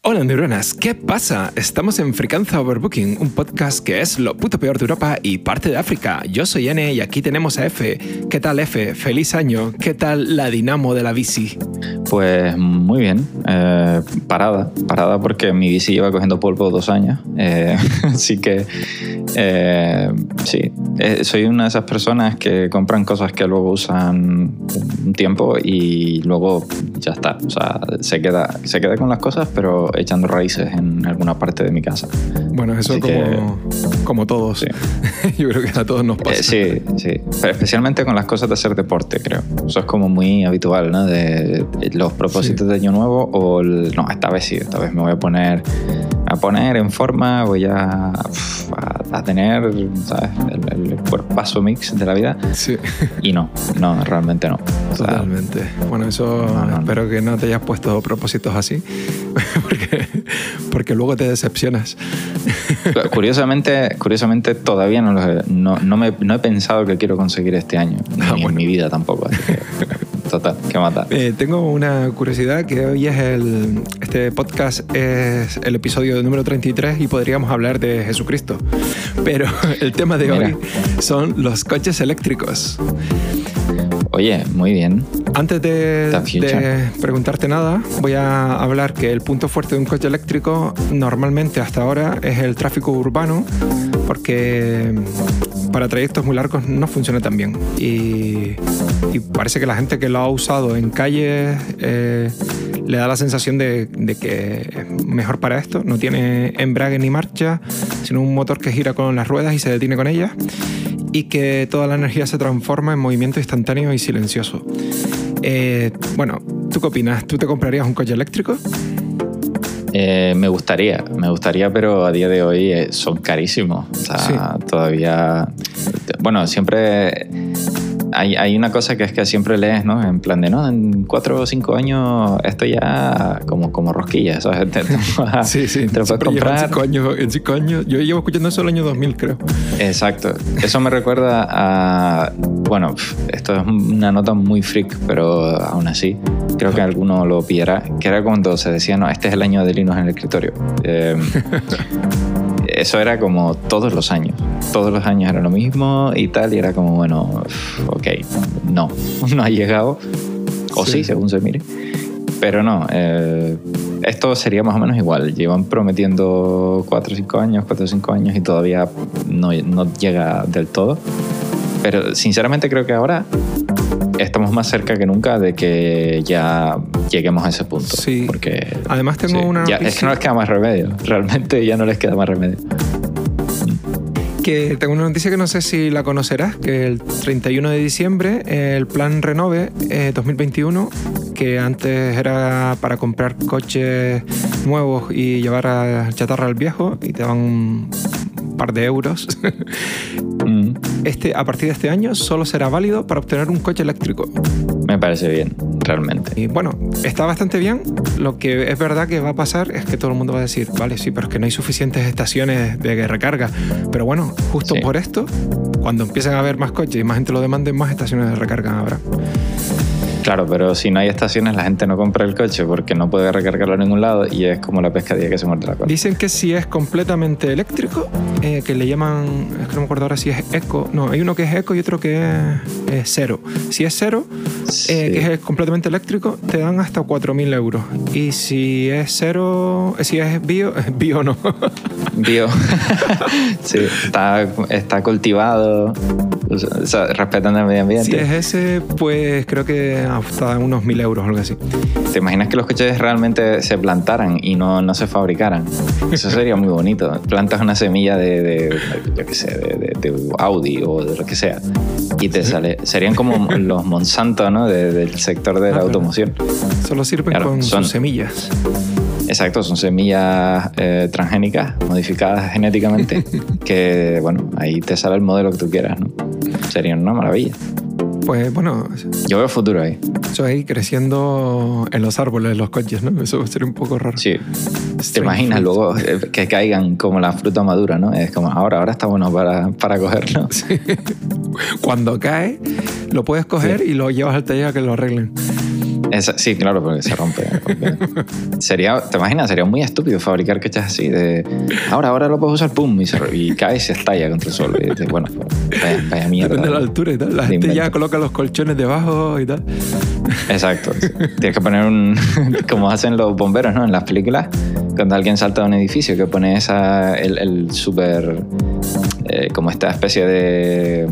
Hola neuronas, ¿qué pasa? Estamos en Fricanza Overbooking, un podcast que es lo puto peor de Europa y parte de África. Yo soy N y aquí tenemos a F. ¿Qué tal F? Feliz año. ¿Qué tal la dinamo de la bici? Pues muy bien, eh, parada, parada porque mi bici lleva cogiendo polvo dos años, eh, así que eh, sí, soy una de esas personas que compran cosas que luego usan un tiempo y luego ya está, o sea, se queda, se queda con las cosas pero echando raíces en alguna parte de mi casa. Bueno, eso como, como todos, yo creo que a todos nos pasa. sí, sí, pero especialmente con las cosas de hacer deporte, creo, eso es como muy habitual, ¿no? De, los propósitos de Año Nuevo o no, esta vez sí, esta vez me voy a poner a poner en forma, voy a, a, tener ¿sabes? El, el paso mix de la vida. Sí. Y no, no, realmente no. Totalmente. bueno, eso espero que no te hayas puesto propósitos así, porque, porque luego te decepcionas. Curiosamente, curiosamente todavía no, no, no, me, no he pensado que quiero conseguir este año, ah, ni en mi vida tampoco. Así que, total, que matar. Eh, tengo una curiosidad que hoy es el. Este podcast es el episodio número 33 y podríamos hablar de Jesucristo. Pero el tema de hoy son los coches eléctricos. Oye, muy bien. Antes de, preguntarte nada, voy a hablar que el punto fuerte de un coche eléctrico normalmente hasta ahora es el tráfico urbano, porque para trayectos muy largos no funciona tan bien. Y, parece que la gente que lo ha usado en calles eh, le da la sensación de, que es mejor para esto. No tiene embrague ni marcha, sino un motor que gira con las ruedas y se detiene con ellas. Y que toda la energía se transforma en movimiento instantáneo y silencioso. Eh, bueno, ¿tú qué opinas? ¿Tú te comprarías un coche eléctrico? Eh, me gustaría, me gustaría, pero a día de hoy eh, son carísimos. O sea, todavía. Bueno, siempre hay, hay, una cosa que es que siempre lees, ¿no? En plan de, no, en cuatro o cinco años esto ya como, como rosquilla, ¿sabes? sí, sí. Te lo puedes comprar. En cinco, años, en cinco años. Yo llevo escuchando eso el año 2000, creo. Exacto. Eso me recuerda a. Bueno, esto es una nota muy freak, pero aún así, creo que alguno lo pillará. Que era cuando se decía, no, este es el año de Linux en el escritorio. Eh, eso era como todos los años. Todos los años era lo mismo y tal, y era como, bueno, ok, no, no ha llegado. O sí, según se mire. Pero no, eh, esto sería más o menos igual. Llevan prometiendo 4 o 5 años, 4 o 5 años y todavía no, no llega del todo. Pero sinceramente creo que ahora estamos más cerca que nunca de que ya lleguemos a ese punto. Sí. Porque, Además tengo una es que no les queda más remedio. Realmente ya no les queda más remedio. Que tengo una noticia que no sé si la conocerás, que el 31 de diciembre el plan Renove 2021, eh, que antes era para comprar coches nuevos y llevar a chatarra al viejo y te daban un par de euros. Este, a partir de este año solo será válido para obtener un coche eléctrico. Me parece bien, realmente. Y bueno, está bastante bien. Lo que es verdad que va a pasar es que todo el mundo va a decir, vale, sí, pero es que no hay suficientes estaciones de recarga. Pero bueno, justo por esto, cuando empiecen a haber más coches y más gente lo demande, más estaciones de recarga habrá. Claro, pero si no hay estaciones, la gente no compra el coche porque no puede recargarlo en ningún lado y es como la pescadilla que se muerde la cola. Dicen que si es completamente eléctrico, eh, que le llaman, es que no me acuerdo ahora si es eco, no, hay uno que es eco y otro que es, cero. Si es cero, eh, que es completamente eléctrico, te dan hasta 4.000 euros. Y si es cero, eh, si es bio, bio no. Bio. sí, está, está cultivado, o sea, respetan el medio ambiente. Si es ese, pues creo que hasta unos mil euros o algo así. ¿Te imaginas que los coches realmente se plantaran y no, no se fabricaran? Eso sería muy bonito. Plantas una semilla de, de yo qué sé, de, de, Audi o de lo que sea y te sale. Serían como los Monsanto, ¿no? del sector de la ah, automoción. Solo sirven con son, sus semillas. Exacto, son semillas eh, transgénicas, modificadas genéticamente, que, bueno, ahí te sale el modelo que tú quieras, ¿no? Sería una maravilla. Pues bueno. Yo veo futuro ahí. Eso ahí creciendo en los árboles de los coches, ¿no? Eso sería un poco raro. Sí. Te imaginas luego eh, que caigan como la fruta madura, ¿no? Es como ahora, ahora está bueno para, para cogerlo. Sí. Cuando cae, lo puedes coger y lo llevas al taller a que lo arreglen. Sí, claro, porque se rompe. sería, ¿Te imaginas? Sería muy estúpido fabricar coches así de ahora, ahora lo puedes usar, pum, y, cae y se estalla contra el suelo. Y bueno, vaya, vaya mierda. Depende de la altura y tal. La gente ya coloca los colchones debajo y tal. Exacto. Tienes que poner un. como hacen los bomberos, ¿no? En las películas, cuando alguien salta de un edificio, que pone esa, el, el súper. Eh, como esta especie de.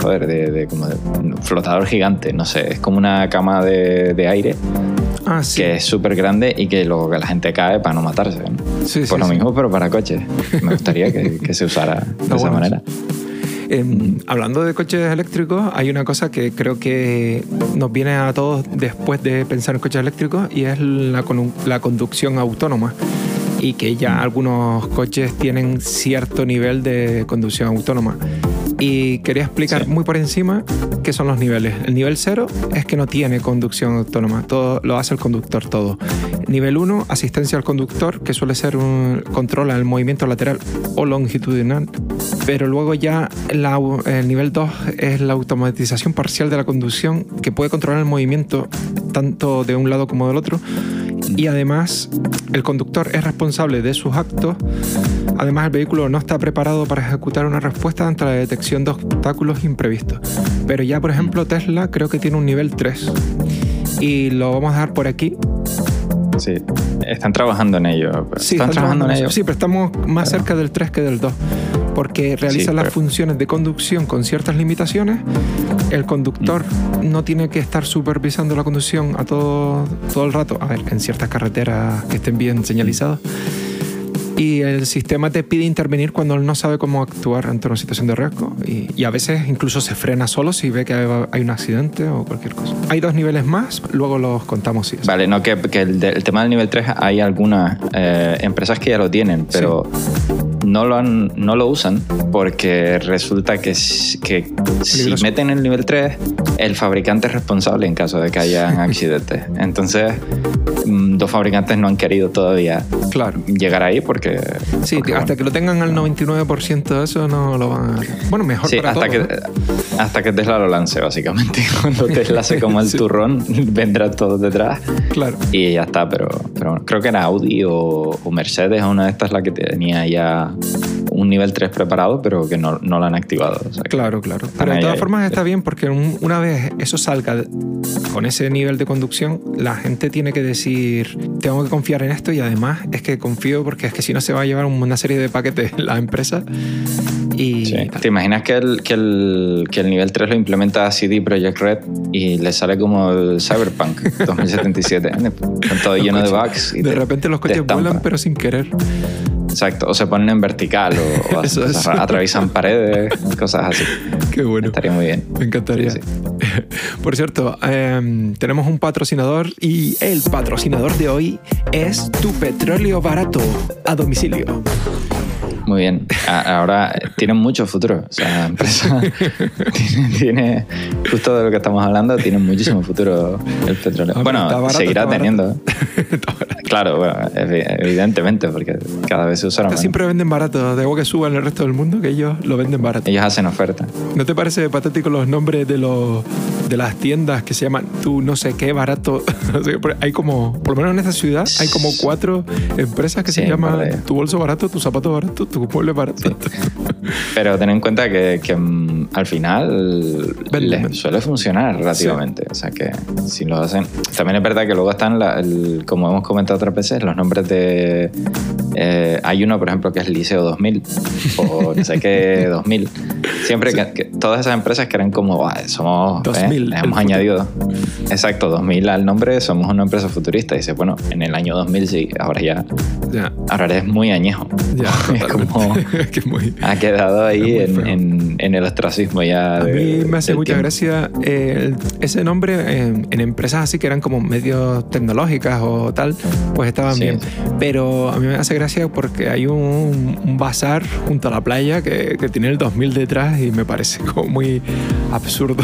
Joder, de, como de flotador gigante, no sé, es como una cama de, de aire ah, que es súper grande y que luego que la gente cae para no matarse. ¿no? Sí, Por lo mismo, pero para coches. Me gustaría que, que se usara de esa manera. Em, hablando de coches eléctricos, hay una cosa que creo que nos viene a todos después de pensar en coches eléctricos y es la, la conducción autónoma y que ya algunos coches tienen cierto nivel de conducción autónoma. Y quería explicar muy por encima qué son los niveles. El nivel 0 es que no tiene conducción autónoma, todo lo hace el conductor todo. Nivel 1, asistencia al conductor, que suele ser un controla el movimiento lateral o longitudinal. Pero luego ya el nivel 2 es la automatización parcial de la conducción, que puede controlar el movimiento tanto de un lado como del otro y además el conductor es responsable de sus actos. Además, el vehículo no está preparado para ejecutar una respuesta ante la detección de obstáculos imprevistos. Pero ya, por ejemplo, Tesla creo que tiene un nivel 3. Y lo vamos a dejar por aquí. Sí, están trabajando en ello. Sí, están, trabajando, en ello. Sí, pero estamos más cerca del 3 que del 2 porque realiza las funciones de conducción con ciertas limitaciones. El conductor no tiene que estar supervisando la conducción a todo, todo el rato, a ver, en ciertas carreteras que estén bien señalizadas y el sistema te pide intervenir cuando él no sabe cómo actuar ante una situación de riesgo y, a veces incluso se frena solo si ve que hay un accidente o cualquier cosa. Hay dos niveles más, luego los contamos. Si vale, no, que, el, tema del nivel 3 hay algunas eh, empresas que ya lo tienen, pero no, lo han, no lo usan porque resulta que, que si meten el nivel 3, el fabricante es responsable en caso de que haya accidentes. Entonces, mm, dos fabricantes no han querido todavía claro. llegar ahí porque Sí, hasta que lo tengan al 99% de eso no lo van a... Bueno, mejor para hasta que, hasta que Tesla lo lance, básicamente. Cuando Tesla se como el turrón, vendrá todo detrás. Claro. Y ya está, pero, pero creo que era Audi o, o Mercedes, una de estas la que tenía ya un nivel 3 preparado, pero que no, no lo han activado. claro, claro. Pero de todas formas está bien porque una vez eso salga con ese nivel de conducción, la gente tiene que decir, tengo que confiar en esto y además es que confío porque es que si no se va a llevar una serie de paquetes la empresa. Y... ¿Te imaginas que el, que, el, que el nivel 3 lo implementa CD Projekt Red y le sale como el Cyberpunk 2077, con todo lleno de bugs? de repente los coches vuelan pero sin querer. Exacto, o se ponen en vertical o, atraviesan paredes, cosas así. Qué bueno. Estaría muy bien. Me encantaría. Por cierto, em, tenemos un patrocinador y el patrocinador de hoy es tu petróleo barato a domicilio. Muy bien. Ahora tiene mucho futuro. O sea, la empresa tiene, justo de lo que estamos hablando, tiene muchísimo futuro el petróleo. bueno, seguirá teniendo. claro, bueno, evidentemente, porque cada vez se usará más. Siempre venden barato. De algo que suba en el resto del mundo, que ellos lo venden barato. Ellos hacen oferta. ¿No te parece patético los nombres de los de las tiendas que se llaman tú no sé qué barato? hay como, por lo menos en esta ciudad, hay como cuatro empresas que se llaman tu bolso barato, tu zapato barato, tu mueble barato. Pero ten en cuenta que, que mm, al final suele funcionar relativamente. O sea que si lo hacen. También es verdad que luego están, como hemos comentado otras veces, los nombres de. Eh, hay uno, por ejemplo, que es Liceo 2000 o no sé qué 2000. Siempre que, todas esas empresas que eran como, somos. 2000. Eh, hemos añadido. Exacto, 2000 al nombre, somos una empresa futurista. Y dice, bueno, en el año 2000 sí, ahora ya. ya. Ahora eres muy añejo. Ya, es como. que muy, ha quedado ahí en, en, el ostracismo ya. A mí me hace mucha gracia eh, ese nombre en, empresas así que eran como medios tecnológicas o tal, pues estaban bien. Pero a mí me hace gracia porque hay un, un bazar junto a la playa que, que, tiene el 2000 detrás y me parece como muy absurdo.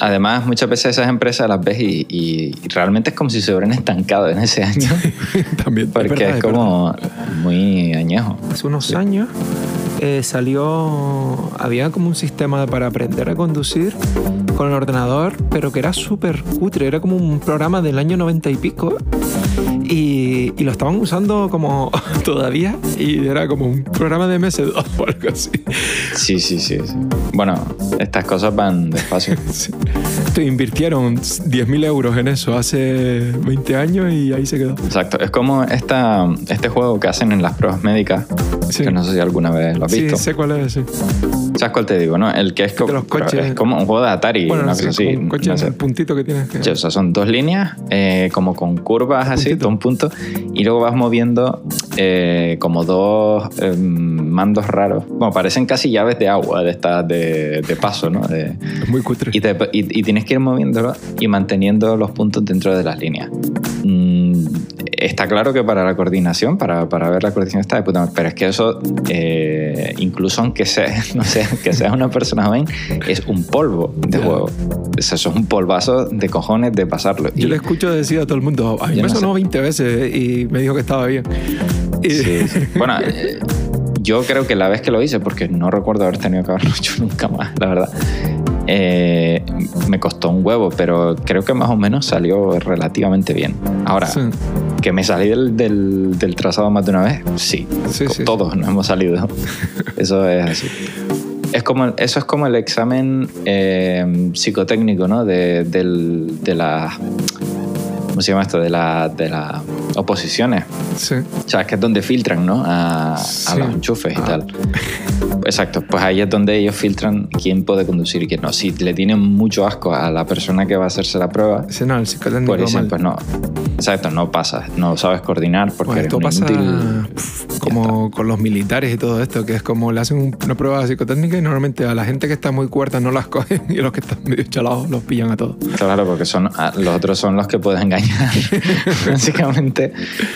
Además, muchas veces esas empresas las ves y, realmente es como si se hubieran estancado en ese año. También. Porque es, como muy añejo. Hace unos años eh, salió, había como un sistema para aprender a conducir con el ordenador, pero que era súper cutre, era como un programa del año 90 y pico. Y, y, lo estaban usando como todavía y era como un programa de MS2 o algo así. Sí, sí, sí. sí. Bueno, estas cosas van despacio. sí. Invirtieron 10.000 euros en eso hace 20 años y ahí se quedó. Exacto. Es como esta, este juego que hacen en las pruebas médicas, sí. que no sé si alguna vez lo has visto. Sí, sé cuál es, sí. ¿Sabes cuál te digo, no? El que es, como, los coches, es como un juego de Atari, bueno, sí, cosa así. Un coche no sé. un puntito que tienes que... O sea, son dos líneas, eh, como con curvas así, todo un punto, y luego vas moviendo eh, como dos eh, mandos raros. Bueno, parecen casi llaves de agua de estas de, de paso, ¿no? De- Es muy cutre. y, te- y- y tienes que ir moviéndolo y manteniendo los puntos dentro de las líneas. Mm, está claro que para la coordinación, para, para ver la coordinación está de puta madre, pero es que eso, eh, incluso aunque sea, no sé, que seas una persona joven, es un polvo de juego. Sea, eso es un polvazo de cojones de pasarlo. Yo Y- le escucho decir a todo el mundo, a mí me no sonó sé. 20 veces y me dijo que estaba bien. Y- Sí, sí. Bueno, eh, yo creo que la vez que lo hice, porque no recuerdo haber tenido que haberlo hecho nunca más, la verdad, eh, me costó un huevo, pero creo que más o menos salió relativamente bien. Ahora, Sí. que me salí del, del- del trazado más de una vez, sí. Sí, sí. Todos nos hemos salido. Eso es así. Es como, eso es como el examen eh, psicotécnico, ¿no? De, del- de la... ¿Cómo se llama esto? De la, de las oposiciones. Sí. O sea, es que es donde filtran, ¿no? A, a Sí. los enchufes y Ah. tal. Exacto, pues ahí es donde ellos filtran quién puede conducir y quién no. Si le tienen mucho asco a la persona que va a hacerse la prueba, Ese no, el psicotécnico pues dicen, mal. pues no. Exacto, no pasas, no sabes coordinar porque Pues eres esto un pasa inútil. pf, como con los militares y todo esto, que es como le hacen un- una prueba psicotécnica y normalmente a la gente que está muy cuerda no las cogen y a los que están medio chalados los pillan a todos. Claro, porque son, los otros son los que puedes engañar, básicamente,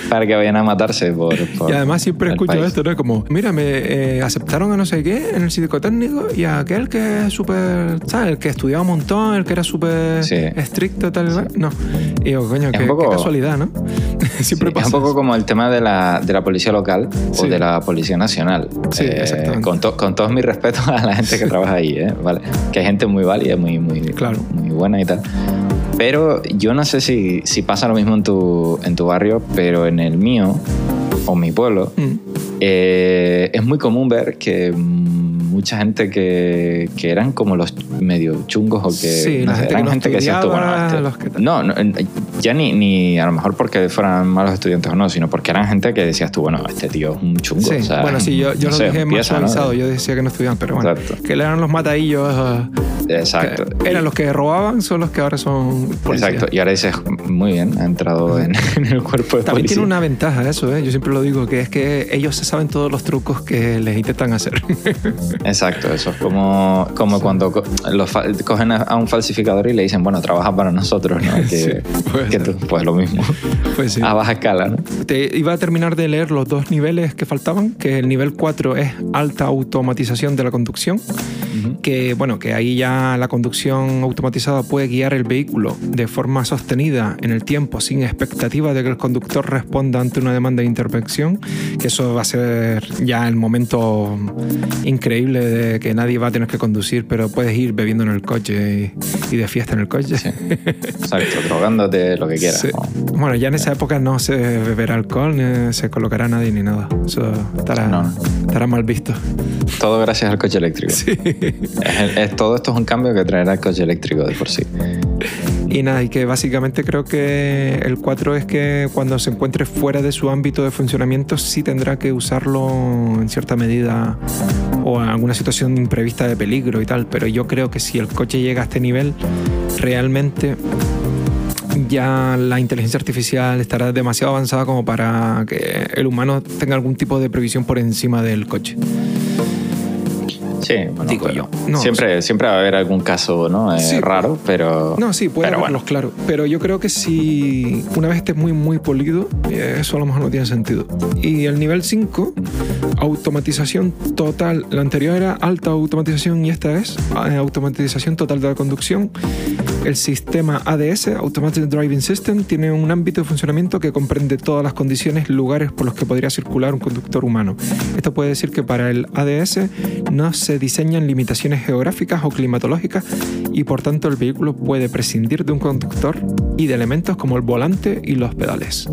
para que vayan a matarse por. por Y además siempre escucho país. esto, ¿no? Como, mira, me eh, aceptaron a no sé qué en el psicotécnico y a aquel que es súper, ¿sabes? El que estudiaba un montón, el que era súper Sí. estricto, tal, no. Y digo, coño, qué, poco- qué casualidad, ¿no? siempre Sí, pasa. es un poco como el tema de la, de la policía local Sí. o de la policía nacional. Sí, exactamente. Con, to- con todos mis respetos a la gente que trabaja ahí, ¿eh? ¿vale? Que hay gente muy válida, muy, muy, Claro. muy buena y tal. Pero yo no sé si, si pasa lo mismo en tu, en tu barrio, pero en el mío o mi pueblo Mm. eh, es muy común ver que mucha gente que, que eran como los medio chungos o que Sí, la sé, eran no gente que decías tú, bueno, este- los que no, no, ya ni, ni a lo mejor porque fueran malos estudiantes o no, sino porque eran gente que decías tú, bueno, este tío es un chungo. Sí, o sea, bueno, sí, yo, yo no lo sé, dije más ¿no? suavizado, yo decía que no estudiaban, pero bueno, Exacto. que eran los matadillos, eh, Exacto. eran los que robaban, son los que ahora son policías. Exacto. Y ahora dices, muy bien, ha entrado en, en el cuerpo de También policía. tiene una ventaja eso, ¿eh? yo siempre lo digo, que es que ellos se saben todos los trucos que les intentan hacer. Exacto, eso es como, como cuando los cogen a, a un falsificador y le dicen, bueno, trabaja para nosotros, ¿no? Que, Sí, puede que tú- pues lo mismo, pues sí. a baja escala, ¿no? Te iba a terminar de leer los dos niveles que faltaban, que el nivel 4 es alta automatización de la conducción, que bueno, que ahí ya la conducción automatizada puede guiar el vehículo de forma sostenida en el tiempo sin expectativa de que el conductor responda ante una demanda de intervención, que eso va a ser ya el momento increíble de que nadie va a tener que conducir, pero puedes ir bebiendo en el coche y, de fiesta en el coche. Sí. Exacto, drogándote lo que quieras. Sí. ¿no? Bueno, ya en esa época no se beberá alcohol, ni se colocará nadie ni nada. Eso estará, no. estará mal visto. Todo gracias al coche eléctrico. Sí. Es- es- todo esto es un cambio que traerá el coche eléctrico de por sí. Y nada, y que básicamente creo que el 4 es que cuando se encuentre fuera de su ámbito de funcionamiento sí tendrá que usarlo en cierta medida o en alguna situación imprevista de peligro y tal. Pero yo creo que si el coche llega a este nivel, realmente ya la inteligencia artificial estará demasiado avanzada como para que el humano tenga algún tipo de previsión por encima del coche. Sí, bueno, Digo yo. No, siempre, siempre va a haber algún caso ¿no? Eh, Sí. raro, pero. No, sí, puede haberlos, claro. Pero yo creo que si una vez esté muy, muy polido, eh, eso a lo mejor no tiene sentido. Y el nivel 5, automatización total. La anterior era alta automatización y esta es eh, automatización total de la conducción. El sistema ADS, Automatic Driving System, tiene un ámbito de funcionamiento que comprende todas las condiciones, lugares por los que podría circular un conductor humano. Esto puede decir que para el ADS no se diseñan limitaciones geográficas o climatológicas y por tanto el vehículo puede prescindir de un conductor y de elementos como el volante y los pedales.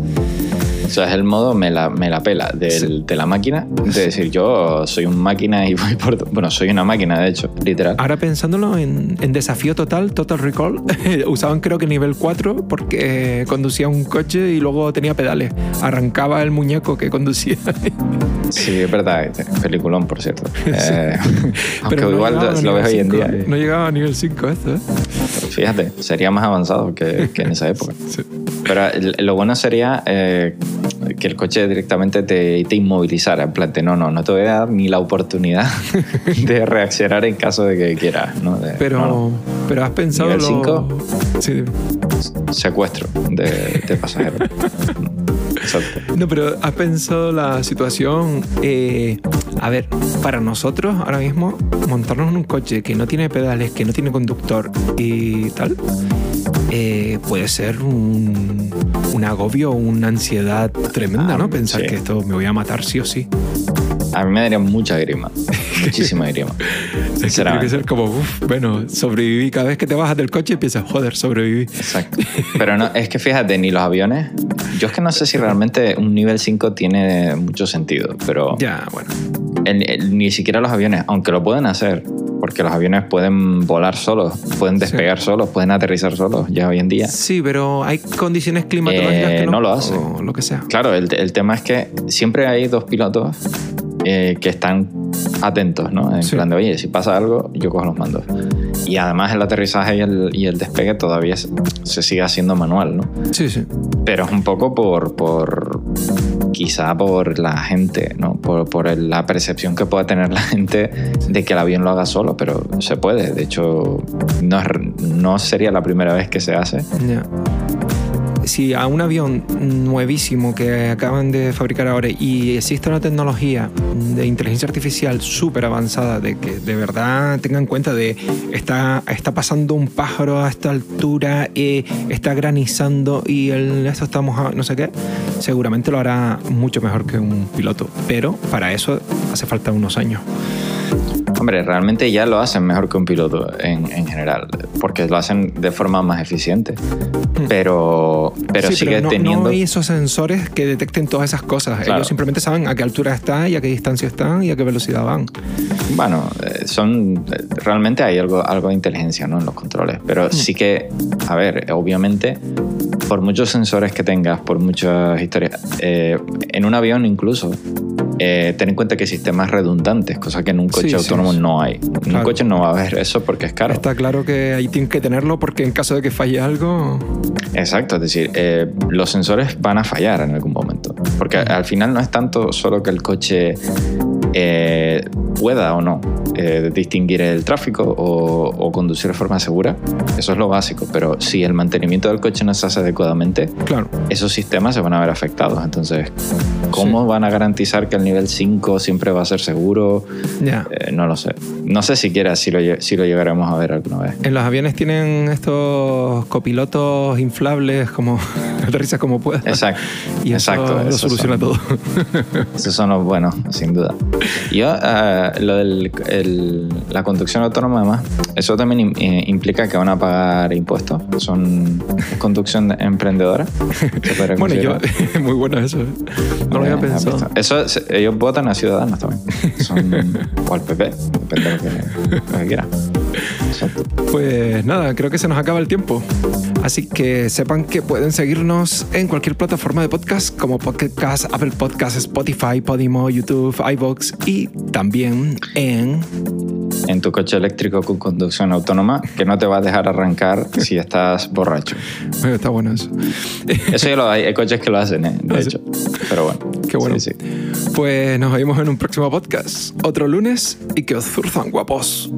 O sea, es el modo me la, me la pela de la máquina. De decir, yo soy una máquina y voy por. Bueno, soy una máquina, de hecho, literal. Ahora pensándolo en, desafío total, Total Recall, usaban creo que nivel 4 porque conducía un coche y luego tenía pedales. Arrancaba el muñeco que conducía. sí, es verdad. Peliculón, por cierto. Eh, aunque Pero igual lo ves hoy en día. No llegaba a nivel 5 esto, ¿eh? Fíjate, sería más avanzado que, que en esa época. sí. Pero lo bueno sería eh, que el coche directamente te, te, inmovilizara. En plan, no, no, no te voy a dar ni la oportunidad de reaccionar en caso de que quieras. ¿no? pero, pero has pensado. Nivel 5, sí. secuestro de, de pasajeros. Exacto. No, pero has pensado la situación. Eh, a ver, para nosotros ahora mismo, montarnos en un coche que no tiene pedales, que no tiene conductor y tal, eh, puede ser un, un agobio, una ansiedad tremenda, ¿no? Ah, Pensar que esto me voy a matar sí o sí. A mí me daría mucha grima, muchísima grima. es que tiene que ser como, bueno, sobreviví. Cada vez que te bajas del coche piensas, joder, sobreviví. Exacto. Pero no, es que fíjate, ni los aviones. Yo es que no sé si realmente un nivel 5 tiene mucho sentido, pero. Ya, bueno. ni siquiera los aviones, aunque lo pueden hacer, porque los aviones pueden volar solos, pueden despegar solos, pueden aterrizar solos ya hoy en día. Sí, pero hay condiciones climatológicas que eh, no, lo hacen. O lo que sea. Claro, el, el, tema es que siempre hay dos pilotos eh, que están atentos, ¿no? En plan de, oye, si pasa algo, yo cojo los mandos. Y además el aterrizaje y el, y el despegue todavía se, se, sigue haciendo manual, ¿no? Sí, sí. Pero es un poco por, por quizá por la gente, ¿no? Por, por, la percepción que pueda tener la gente de que el avión lo haga solo, pero se puede. De hecho, no, no sería la primera vez que se hace. Si a un avión nuevísimo que acaban de fabricar ahora y existe una tecnología de inteligencia artificial súper avanzada, de que de verdad tengan en cuenta de está, está pasando un pájaro a esta altura, eh, está granizando y el, esto estamos no sé qué, seguramente lo hará mucho mejor que un piloto. Pero para eso hace falta unos años. Hombre, realmente ya lo hacen mejor que un piloto en, en general, porque lo hacen de forma más eficiente. Hmm. Pero, pero sigue no, teniendo. No hay esos sensores que detecten todas esas cosas. Ellos simplemente saben a qué altura están y a qué distancia están y a qué velocidad van. Bueno, eh, son. Realmente hay algo, algo de inteligencia ¿no? en los controles. Pero hmm. sí que, a ver, obviamente, por muchos sensores que tengas, por muchas historias, eh, en un avión incluso, eh, ten en cuenta que hay sistemas redundantes, cosa que en un coche autónomo no hay. En un coche no va a haber eso porque es caro. Está claro que ahí tienen que tenerlo porque en caso de que falle algo... Exacto, es decir, eh, los sensores van a fallar en algún momento. Porque al final no es tanto solo que el coche eh, pueda o no eh, distinguir el tráfico o, conducir de forma segura. Eso es lo básico, pero si el mantenimiento del coche no se hace adecuadamente, claro. esos sistemas se van a ver afectados. Entonces, ¿cómo van a garantizar que el nivel 5 siempre va a ser seguro? Eh, no lo sé. No sé siquiera si lo, si lo llegaremos a ver alguna vez. En los aviones tienen estos copilotos inflables como aterrizas como puedas. Exacto. Y Exacto, eso lo soluciona todo. Esos son los buenos, sin duda. Yo, uh, lo de la conducción autónoma, además, eso también eh, implica que van a pagar impuestos. Son conducción emprendedora. bueno, yo, muy bueno eso. ¿eh? No lo había pensado. Eso, ellos votan a ciudadanos también. Son, o al PP, depende Pues nada, creo que se nos acaba el tiempo. Así que sepan que pueden seguirnos en cualquier plataforma de podcast como Podcast, Apple Podcasts, Spotify, Podimo, YouTube, iVoox y también en en tu coche eléctrico con conducción autónoma que no te va a dejar arrancar si estás borracho. está bueno eso. Eso ya lo hay, hay coches que lo hacen, ¿eh? de ¿Ah, hecho. Pero bueno. Qué bueno. Pues nos vemos en un próximo podcast. Otro lunes y que os zurzan guapos.